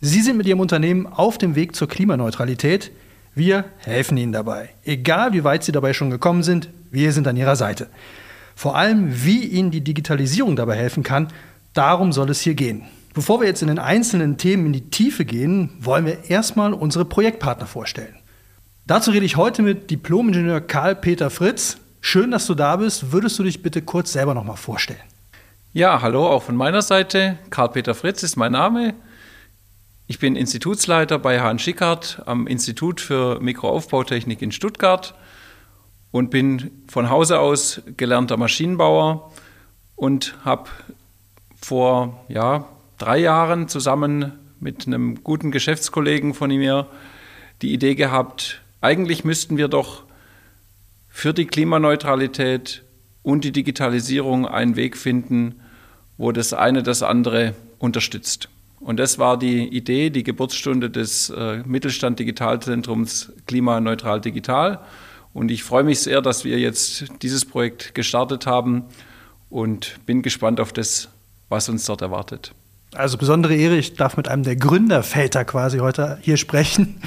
Sie sind mit Ihrem Unternehmen auf dem Weg zur Klimaneutralität. Wir helfen Ihnen dabei. Egal wie weit Sie dabei schon gekommen sind, wir sind an Ihrer Seite. Vor allem, wie Ihnen die Digitalisierung dabei helfen kann, darum soll es hier gehen. Bevor wir jetzt in den einzelnen Themen in die Tiefe gehen, wollen wir erstmal unsere Projektpartner vorstellen. Dazu rede ich heute mit Diplomingenieur Karl-Peter Fritz. Schön, dass du da bist. Würdest du dich bitte kurz selber nochmal vorstellen? Ja, hallo auch von meiner Seite. Karl-Peter Fritz ist mein Name. Ich bin Institutsleiter bei Hahn Schickhardt am Institut für Mikroaufbautechnik in Stuttgart und bin von Hause aus gelernter Maschinenbauer und habe vor ja, drei Jahren zusammen mit einem guten Geschäftskollegen von mir die Idee gehabt, eigentlich müssten wir doch für die Klimaneutralität und die Digitalisierung einen Weg finden, wo das eine das andere unterstützt. Und das war die Idee, die Geburtsstunde des äh, Mittelstand Digitalzentrums Klimaneutral Digital. Und ich freue mich sehr, dass wir jetzt dieses Projekt gestartet haben und bin gespannt auf das, was uns dort erwartet. Also besondere Ehre, ich darf mit einem der Gründerväter quasi heute hier sprechen.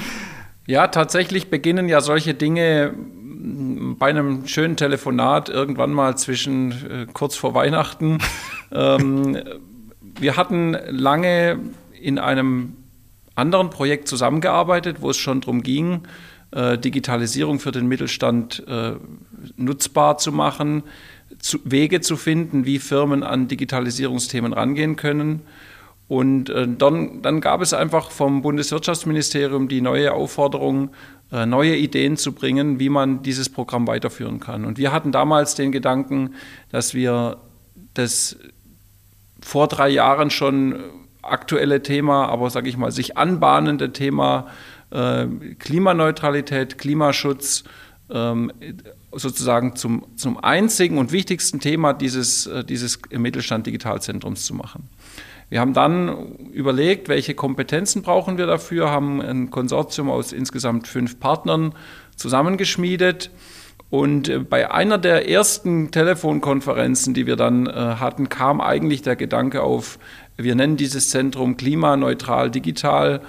Ja, tatsächlich beginnen ja solche Dinge bei einem schönen Telefonat irgendwann mal zwischen äh, kurz vor Weihnachten. ähm, wir hatten lange in einem anderen Projekt zusammengearbeitet, wo es schon darum ging, äh, Digitalisierung für den Mittelstand äh, nutzbar zu machen, Wege zu finden, wie Firmen an Digitalisierungsthemen rangehen können. Und äh, dann, dann, gab es einfach vom Bundeswirtschaftsministerium die neue Aufforderung, neue Ideen zu bringen, wie man dieses Programm weiterführen kann. Und wir hatten damals den Gedanken, dass wir das vor drei Jahren schon aktuelle Thema, aber sage ich mal, sich anbahnende Thema äh, Klimaneutralität, Klimaschutz ähm, sozusagen zum, zum einzigen und wichtigsten Thema dieses, äh, dieses Mittelstand Digitalzentrums zu machen. Wir haben dann überlegt, welche Kompetenzen brauchen wir dafür, haben ein Konsortium aus insgesamt fünf Partnern zusammengeschmiedet und äh, bei einer der ersten Telefonkonferenzen, die wir dann äh, hatten, kam eigentlich der Gedanke auf, wir nennen dieses Zentrum klimaneutral digital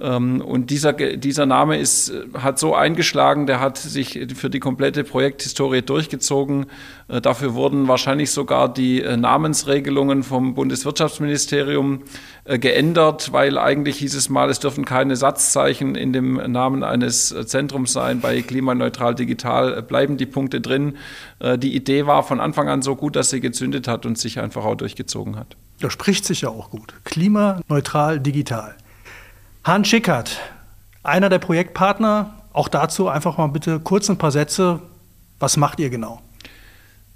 ähm, und dieser, dieser Name ist, hat so eingeschlagen, der hat sich für die komplette Projekthistorie durchgezogen. Äh, dafür wurden wahrscheinlich sogar die äh, Namensregelungen vom Bundeswirtschaftsministerium äh, geändert, weil eigentlich hieß es mal, es dürfen keine Satzzeichen in dem Namen eines Zentrums sein. Bei Klimaneutral Digital bleiben die Punkte drin. Die Idee war von Anfang an so gut, dass sie gezündet hat und sich einfach auch durchgezogen hat. Das spricht sich ja auch gut. Klimaneutral Digital. Hans Schickert, einer der Projektpartner. Auch dazu einfach mal bitte kurz ein paar Sätze. Was macht ihr genau?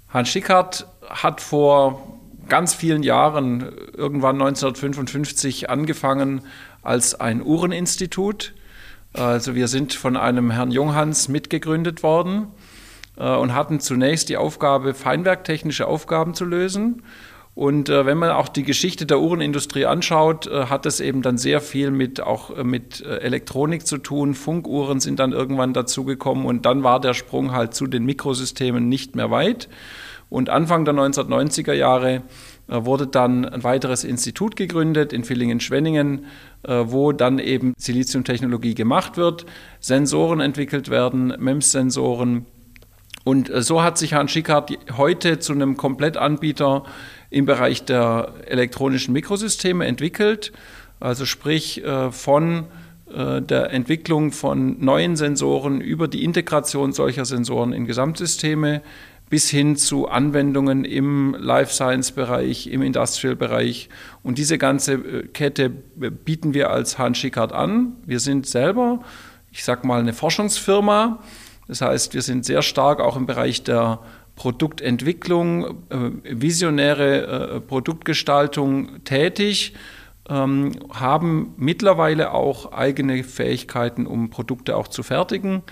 Hans Schickert hat vor ganz vielen Jahren, irgendwann 1955, angefangen als ein Uhreninstitut. Also wir sind von einem Herrn Junghans mitgegründet worden äh, und hatten zunächst die Aufgabe, feinwerktechnische Aufgaben zu lösen und äh, wenn man auch die Geschichte der Uhrenindustrie anschaut, äh, hat es eben dann sehr viel mit auch mit Elektronik zu tun. Funkuhren sind dann irgendwann dazugekommen und dann war der Sprung halt zu den Mikrosystemen nicht mehr weit. Und Anfang der 1990er Jahre äh, wurde dann ein weiteres Institut gegründet in Villingen-Schwenningen, äh, wo dann eben Siliziumtechnologie gemacht wird, Sensoren entwickelt werden, MEMS-Sensoren. Und so hat sich Hans Schickhardt heute zu einem Komplettanbieter im Bereich der elektronischen Mikrosysteme entwickelt, also sprich äh, von äh, der Entwicklung von neuen Sensoren über die Integration solcher Sensoren in Gesamtsysteme bis hin zu Anwendungen im Life Science Bereich, im Industrial Bereich. Und diese ganze äh, Kette bieten wir als Hans Schickard an. Wir sind selber, ich sag mal, eine Forschungsfirma. Das heißt, wir sind sehr stark auch im Bereich der Produktentwicklung, äh, visionäre äh, Produktgestaltung tätig ähm, haben mittlerweile auch eigene Fähigkeiten, um Produkte auch zu fertigen.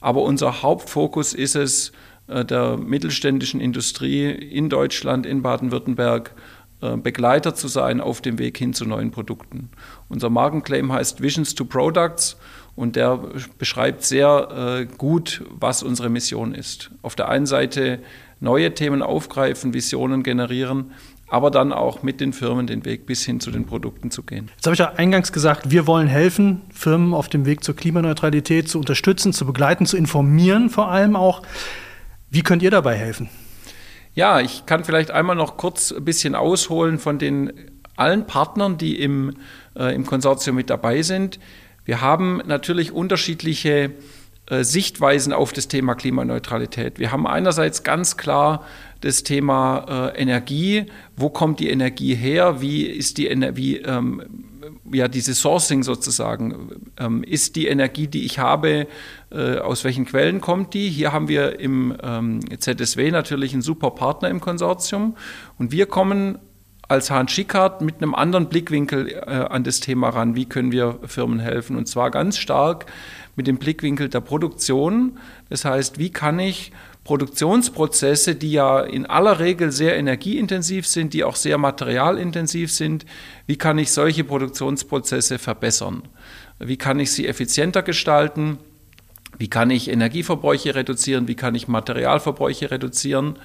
Aber unser Hauptfokus ist es, äh, der mittelständischen Industrie in Deutschland, in Baden-Württemberg, äh, Begleiter zu sein auf dem Weg hin zu neuen Produkten. Unser Markenclaim heißt Visions to Products und der beschreibt sehr äh, gut, was unsere Mission ist. Auf der einen Seite neue Themen aufgreifen, Visionen generieren, aber dann auch mit den Firmen den Weg bis hin zu den Produkten zu gehen. Jetzt habe ich ja eingangs gesagt, wir wollen helfen, Firmen auf dem Weg zur Klimaneutralität zu unterstützen, zu begleiten, zu informieren vor allem auch. Wie könnt ihr dabei helfen? Ja, ich kann vielleicht einmal noch kurz ein bisschen ausholen von den allen Partnern, die im, äh, im Konsortium mit dabei sind. Wir haben natürlich unterschiedliche Sichtweisen auf das Thema Klimaneutralität. Wir haben einerseits ganz klar das Thema äh, Energie. Wo kommt die Energie her? Wie ist die Energie, ähm, ja, diese Sourcing sozusagen? Ähm, ist die Energie, die ich habe, äh, aus welchen Quellen kommt die? Hier haben wir im ähm, ZSW natürlich einen super Partner im Konsortium und wir kommen als Hans Schickhardt mit einem anderen Blickwinkel äh, an das Thema ran. Wie können wir Firmen helfen? Und zwar ganz stark mit dem Blickwinkel der Produktion. Das heißt, wie kann ich Produktionsprozesse, die ja in aller Regel sehr energieintensiv sind, die auch sehr materialintensiv sind, wie kann ich solche Produktionsprozesse verbessern? Wie kann ich sie effizienter gestalten? Wie kann ich Energieverbräuche reduzieren? Wie kann ich Materialverbräuche reduzieren?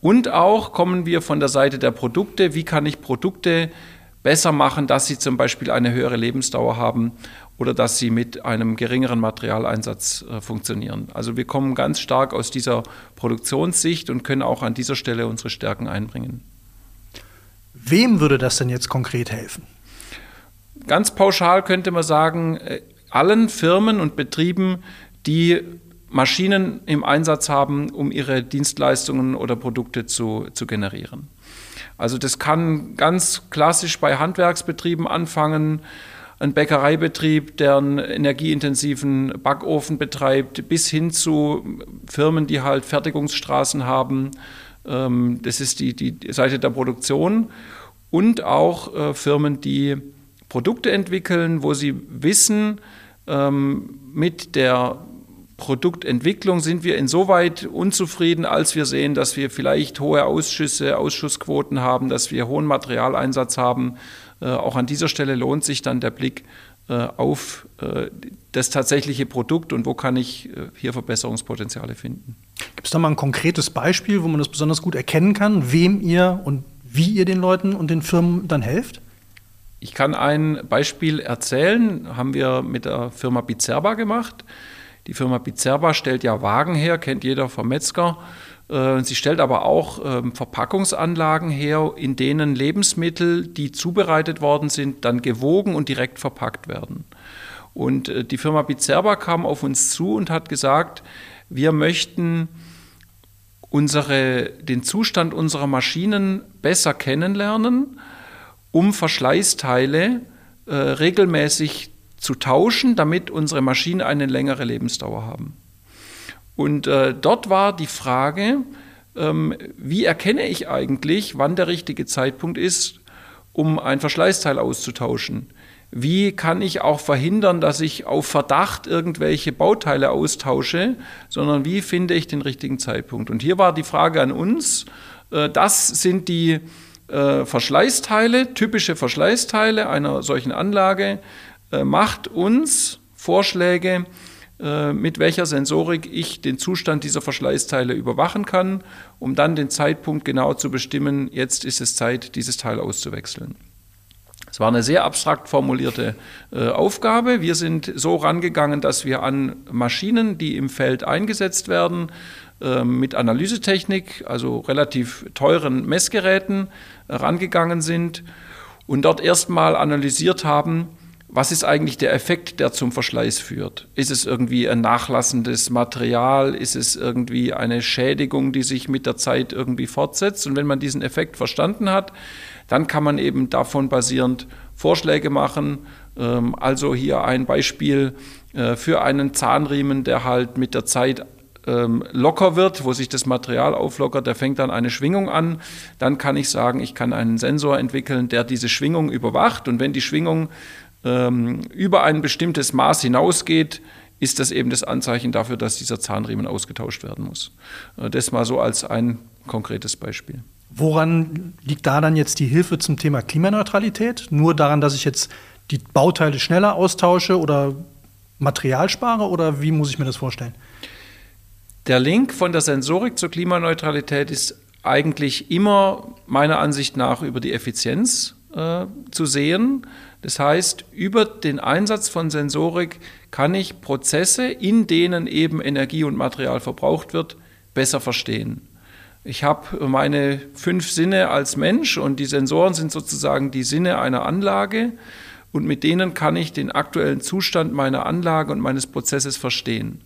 Und auch kommen wir von der Seite der Produkte. Wie kann ich Produkte besser machen, dass sie zum Beispiel eine höhere Lebensdauer haben oder dass sie mit einem geringeren Materialeinsatz äh, funktionieren. Also wir kommen ganz stark aus dieser Produktionssicht und können auch an dieser Stelle unsere Stärken einbringen. Wem würde das denn jetzt konkret helfen? Ganz pauschal könnte man sagen, äh, allen Firmen und Betrieben, die Maschinen im Einsatz haben, um ihre Dienstleistungen oder Produkte zu, zu generieren. Also das kann ganz klassisch bei Handwerksbetrieben anfangen, ein Bäckereibetrieb, der einen energieintensiven Backofen betreibt, bis hin zu Firmen, die halt Fertigungsstraßen haben. Ähm, das ist die, die Seite der Produktion. Und auch äh, Firmen, die Produkte entwickeln, wo sie wissen, ähm, mit der Produktentwicklung sind wir insoweit unzufrieden, als wir sehen, dass wir vielleicht hohe Ausschüsse, Ausschussquoten haben, dass wir hohen Materialeinsatz haben, äh, auch an dieser Stelle lohnt sich dann der Blick äh, auf äh, das tatsächliche Produkt und wo kann ich hier Verbesserungspotenziale finden. Gibt es da mal ein konkretes Beispiel, wo man das besonders gut erkennen kann, wem ihr und wie ihr den Leuten und den Firmen dann helft? Ich kann ein Beispiel erzählen, haben wir mit der Firma Bizerba gemacht. Die Firma Bizerba stellt ja Wagen her, kennt jeder vom Metzger. Äh, sie stellt aber auch ähm, Verpackungsanlagen her, in denen Lebensmittel, die zubereitet worden sind, dann gewogen und direkt verpackt werden. Und äh, die Firma Bizerba kam auf uns zu und hat gesagt, wir möchten unsere, den Zustand unserer Maschinen besser kennenlernen, um Verschleißteile äh, regelmäßig zu tauschen, damit unsere Maschinen eine längere Lebensdauer haben. Und äh, dort war die Frage, ähm, wie erkenne ich eigentlich, wann der richtige Zeitpunkt ist, um ein Verschleißteil auszutauschen? Wie kann ich auch verhindern, dass ich auf Verdacht irgendwelche Bauteile austausche, sondern wie finde ich den richtigen Zeitpunkt? Und hier war die Frage an uns, äh, das sind die äh, Verschleißteile, typische Verschleißteile einer solchen Anlage, macht uns Vorschläge, äh, mit welcher Sensorik ich den Zustand dieser Verschleißteile überwachen kann, um dann den Zeitpunkt genau zu bestimmen, jetzt ist es Zeit, dieses Teil auszuwechseln. Es war eine sehr abstrakt formulierte äh, Aufgabe. Wir sind so rangegangen, dass wir an Maschinen, die im Feld eingesetzt werden, äh, mit Analysetechnik, also relativ teuren Messgeräten, äh, rangegangen sind und dort erstmal analysiert haben, was ist eigentlich der Effekt, der zum Verschleiß führt? Ist es irgendwie ein nachlassendes Material? Ist es irgendwie eine Schädigung, die sich mit der Zeit irgendwie fortsetzt? Und wenn man diesen Effekt verstanden hat, dann kann man eben davon basierend Vorschläge machen. Ähm, also hier ein Beispiel äh, für einen Zahnriemen, der halt mit der Zeit ähm, locker wird, wo sich das Material auflockert, der fängt dann eine Schwingung an. Dann kann ich sagen, ich kann einen Sensor entwickeln, der diese Schwingung überwacht. Und wenn die Schwingung ähm, über ein bestimmtes Maß hinausgeht, ist das eben das Anzeichen dafür, dass dieser Zahnriemen ausgetauscht werden muss. Äh, das mal so als ein konkretes Beispiel. Woran liegt da dann jetzt die Hilfe zum Thema Klimaneutralität? Nur daran, dass ich jetzt die Bauteile schneller austausche oder Material spare oder wie muss ich mir das vorstellen? Der Link von der Sensorik zur Klimaneutralität ist eigentlich immer meiner Ansicht nach über die Effizienz äh, zu sehen. Das heißt, über den Einsatz von Sensorik kann ich Prozesse, in denen eben Energie und Material verbraucht wird, besser verstehen. Ich habe meine fünf Sinne als Mensch und die Sensoren sind sozusagen die Sinne einer Anlage und mit denen kann ich den aktuellen Zustand meiner Anlage und meines Prozesses verstehen.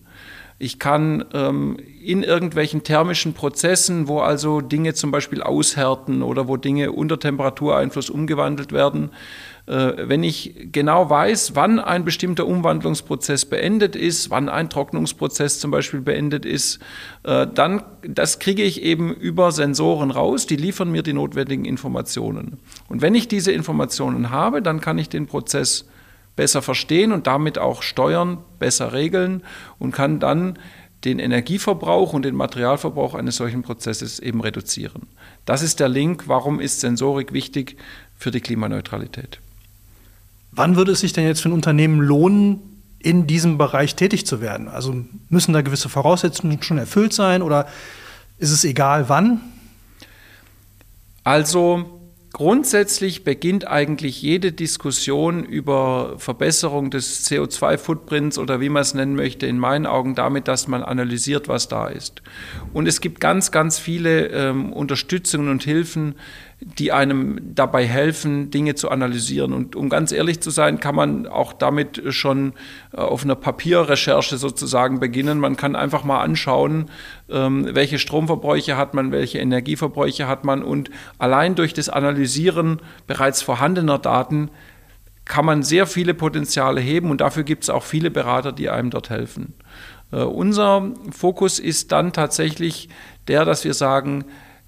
Ich kann ähm, in irgendwelchen thermischen Prozessen, wo also Dinge zum Beispiel aushärten oder wo Dinge unter Temperatureinfluss umgewandelt werden, wenn ich genau weiß, wann ein bestimmter Umwandlungsprozess beendet ist, wann ein Trocknungsprozess zum Beispiel beendet ist, äh, dann das kriege ich eben über Sensoren raus, die liefern mir die notwendigen Informationen. Und wenn ich diese Informationen habe, dann kann ich den Prozess besser verstehen und damit auch steuern, besser regeln und kann dann den Energieverbrauch und den Materialverbrauch eines solchen Prozesses eben reduzieren. Das ist der Link, warum ist Sensorik wichtig für die Klimaneutralität. Wann würde es sich denn jetzt für ein Unternehmen lohnen, in diesem Bereich tätig zu werden? Also müssen da gewisse Voraussetzungen schon erfüllt sein oder ist es egal wann? Also Grundsätzlich beginnt eigentlich jede Diskussion über Verbesserung des CO2-Footprints oder wie man es nennen möchte, in meinen Augen damit, dass man analysiert, was da ist. Und es gibt ganz, ganz viele ähm, Unterstützungen und Hilfen, die einem dabei helfen, Dinge zu analysieren. Und um ganz ehrlich zu sein, kann man auch damit schon äh, auf einer Papierrecherche sozusagen beginnen. Man kann einfach mal anschauen, ähm, welche Stromverbräuche hat man, welche Energieverbräuche hat man. Und allein durch das Analysieren bereits vorhandener Daten kann man sehr viele Potenziale heben und dafür gibt es auch viele Berater, die einem dort helfen. Uh, unser Fokus ist dann tatsächlich der, dass wir sagen,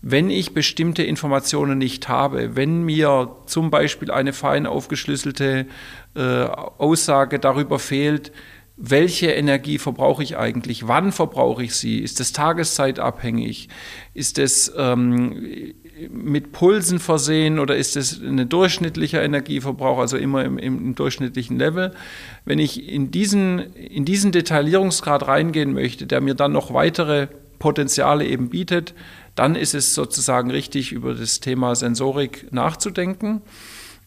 wenn ich bestimmte Informationen nicht habe, wenn mir zum Beispiel eine fein aufgeschlüsselte äh, Aussage darüber fehlt, welche Energie verbrauche ich eigentlich, wann verbrauche ich sie, ist es tageszeitabhängig, ist es ähm, mit Pulsen versehen oder ist es ein durchschnittlicher Energieverbrauch, also immer im, im, durchschnittlichen Level. Wenn ich in diesen, in diesen Detaillierungsgrad reingehen möchte, der mir dann noch weitere Potenziale eben bietet, dann ist es sozusagen richtig, über das Thema Sensorik nachzudenken.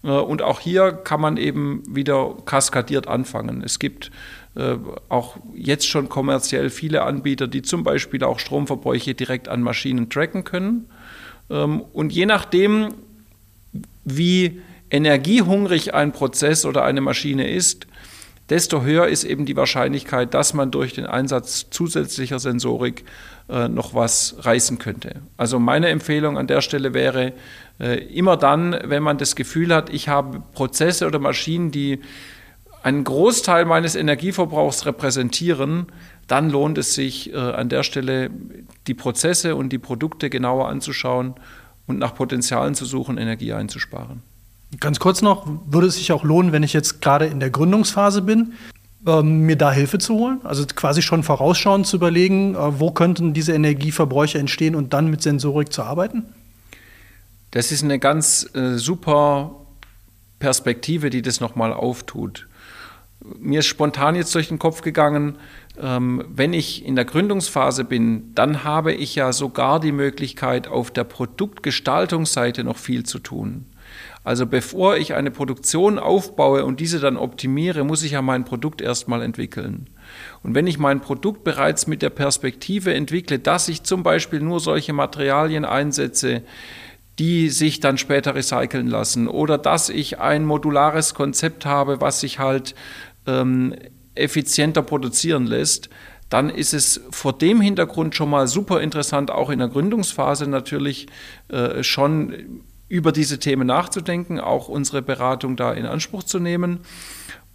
Äh, und auch hier kann man eben wieder kaskadiert anfangen. Es gibt äh, auch jetzt schon kommerziell viele Anbieter, die zum Beispiel auch Stromverbräuche direkt an Maschinen tracken können. Ähm, und je nachdem, wie energiehungrig ein Prozess oder eine Maschine ist, desto höher ist eben die Wahrscheinlichkeit, dass man durch den Einsatz zusätzlicher Sensorik äh, noch was reißen könnte. Also meine Empfehlung an der Stelle wäre, äh, immer dann, wenn man das Gefühl hat, ich habe Prozesse oder Maschinen, die einen Großteil meines Energieverbrauchs repräsentieren, dann lohnt es sich äh, an der Stelle die Prozesse und die Produkte genauer anzuschauen und nach Potenzialen zu suchen, Energie einzusparen. Ganz kurz noch, würde es sich auch lohnen, wenn ich jetzt gerade in der Gründungsphase bin, ähm, mir da Hilfe zu holen? Also quasi schon vorausschauend zu überlegen, äh, wo könnten diese Energieverbräuche entstehen und dann mit Sensorik zu arbeiten? Das ist eine ganz äh, super Perspektive, die das nochmal auftut. Mir ist spontan jetzt durch den Kopf gegangen, ähm, wenn ich in der Gründungsphase bin, dann habe ich ja sogar die Möglichkeit, auf der Produktgestaltungsseite noch viel zu tun. Also bevor ich eine Produktion aufbaue und diese dann optimiere, muss ich ja mein Produkt erstmal entwickeln. Und wenn ich mein Produkt bereits mit der Perspektive entwickle, dass ich zum Beispiel nur solche Materialien einsetze, die sich dann später recyceln lassen oder dass ich ein modulares Konzept habe, was sich halt ähm, effizienter produzieren lässt, dann ist es vor dem Hintergrund schon mal super interessant, auch in der Gründungsphase natürlich äh, schon über diese Themen nachzudenken, auch unsere Beratung da in Anspruch zu nehmen.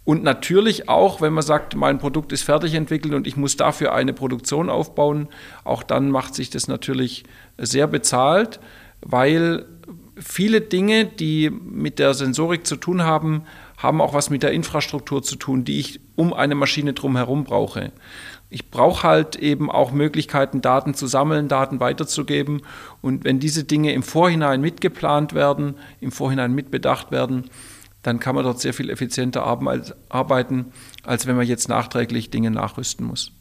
Und natürlich auch, wenn man sagt, mein Produkt ist fertig entwickelt und ich muss dafür eine Produktion aufbauen, auch dann macht sich das natürlich sehr bezahlt, weil viele Dinge, die mit der Sensorik zu tun haben, haben auch was mit der Infrastruktur zu tun, die ich um eine Maschine drumherum brauche. Ich brauche halt eben auch Möglichkeiten, Daten zu sammeln, Daten weiterzugeben. Und wenn diese Dinge im Vorhinein mitgeplant werden, im Vorhinein mitbedacht werden, dann kann man dort sehr viel effizienter arbeiten, als wenn man jetzt nachträglich Dinge nachrüsten muss.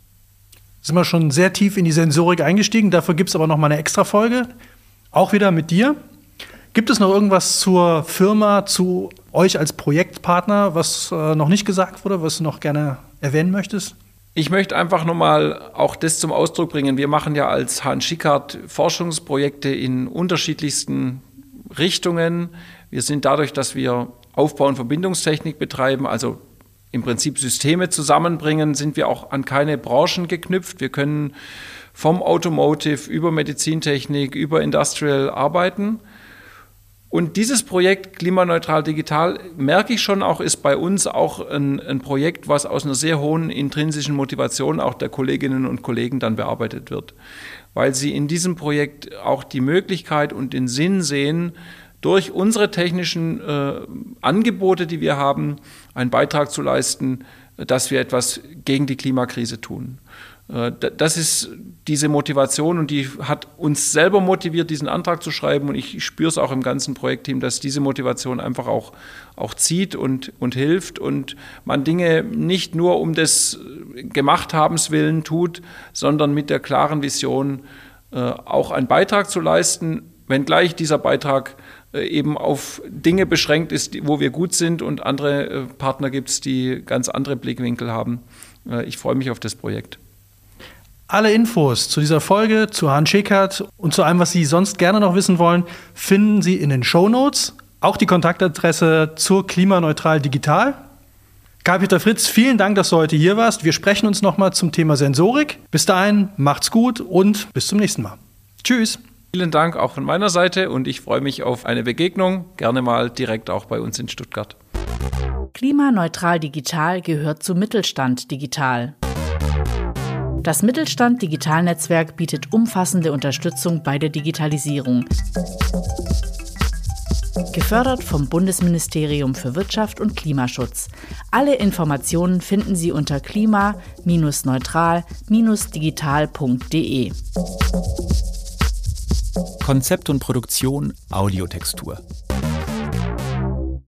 Sind wir schon sehr tief in die Sensorik eingestiegen. Dafür gibt es aber noch mal eine extra Folge. Auch wieder mit dir. Gibt es noch irgendwas zur Firma, zu euch als Projektpartner, was äh, noch nicht gesagt wurde, was du noch gerne erwähnen möchtest? Ich möchte einfach nochmal auch das zum Ausdruck bringen. Wir machen ja als Hahn Schickard Forschungsprojekte in unterschiedlichsten Richtungen. Wir sind dadurch, dass wir Aufbau- und Verbindungstechnik betreiben, also im Prinzip Systeme zusammenbringen, sind wir auch an keine Branchen geknüpft. Wir können vom Automotive über Medizintechnik, über Industrial arbeiten. Und dieses Projekt Klimaneutral Digital, merke ich schon auch, ist bei uns auch ein, ein, Projekt, was aus einer sehr hohen intrinsischen Motivation auch der Kolleginnen und Kollegen dann bearbeitet wird. Weil sie in diesem Projekt auch die Möglichkeit und den Sinn sehen, durch unsere technischen äh, Angebote, die wir haben, einen Beitrag zu leisten, dass wir etwas gegen die Klimakrise tun. Äh, das ist diese Motivation und die hat uns selber motiviert, diesen Antrag zu schreiben. Und ich spüre es auch im ganzen Projektteam, dass diese Motivation einfach auch, auch zieht und, und hilft und man Dinge nicht nur um des Gemachthabens willen tut, sondern mit der klaren Vision, äh, auch einen Beitrag zu leisten, wenngleich dieser Beitrag äh, eben auf Dinge beschränkt ist, wo wir gut sind und andere Partner gibt es, die ganz andere Blickwinkel haben. Ich freue mich auf das Projekt. Alle Infos zu dieser Folge, zu Hans Schickert und zu allem, was Sie sonst gerne noch wissen wollen, finden Sie in den Show Notes. Auch die Kontaktadresse zur Klimaneutral Digital. Karl-Peter Fritz, vielen Dank, dass du heute hier warst. Wir sprechen uns nochmal zum Thema Sensorik. Bis dahin, macht's gut und bis zum nächsten Mal. Tschüss. Vielen Dank auch von meiner Seite und ich freue mich auf eine Begegnung, gerne mal direkt auch bei uns in Stuttgart. Klimaneutral Digital gehört zu Mittelstand Digital. Das Mittelstand Digitalnetzwerk bietet umfassende Unterstützung bei der Digitalisierung. Gefördert vom Bundesministerium für Wirtschaft und Klimaschutz. Alle Informationen finden Sie unter klima-neutral-digital.de. Konzept und Produktion Audiotextur.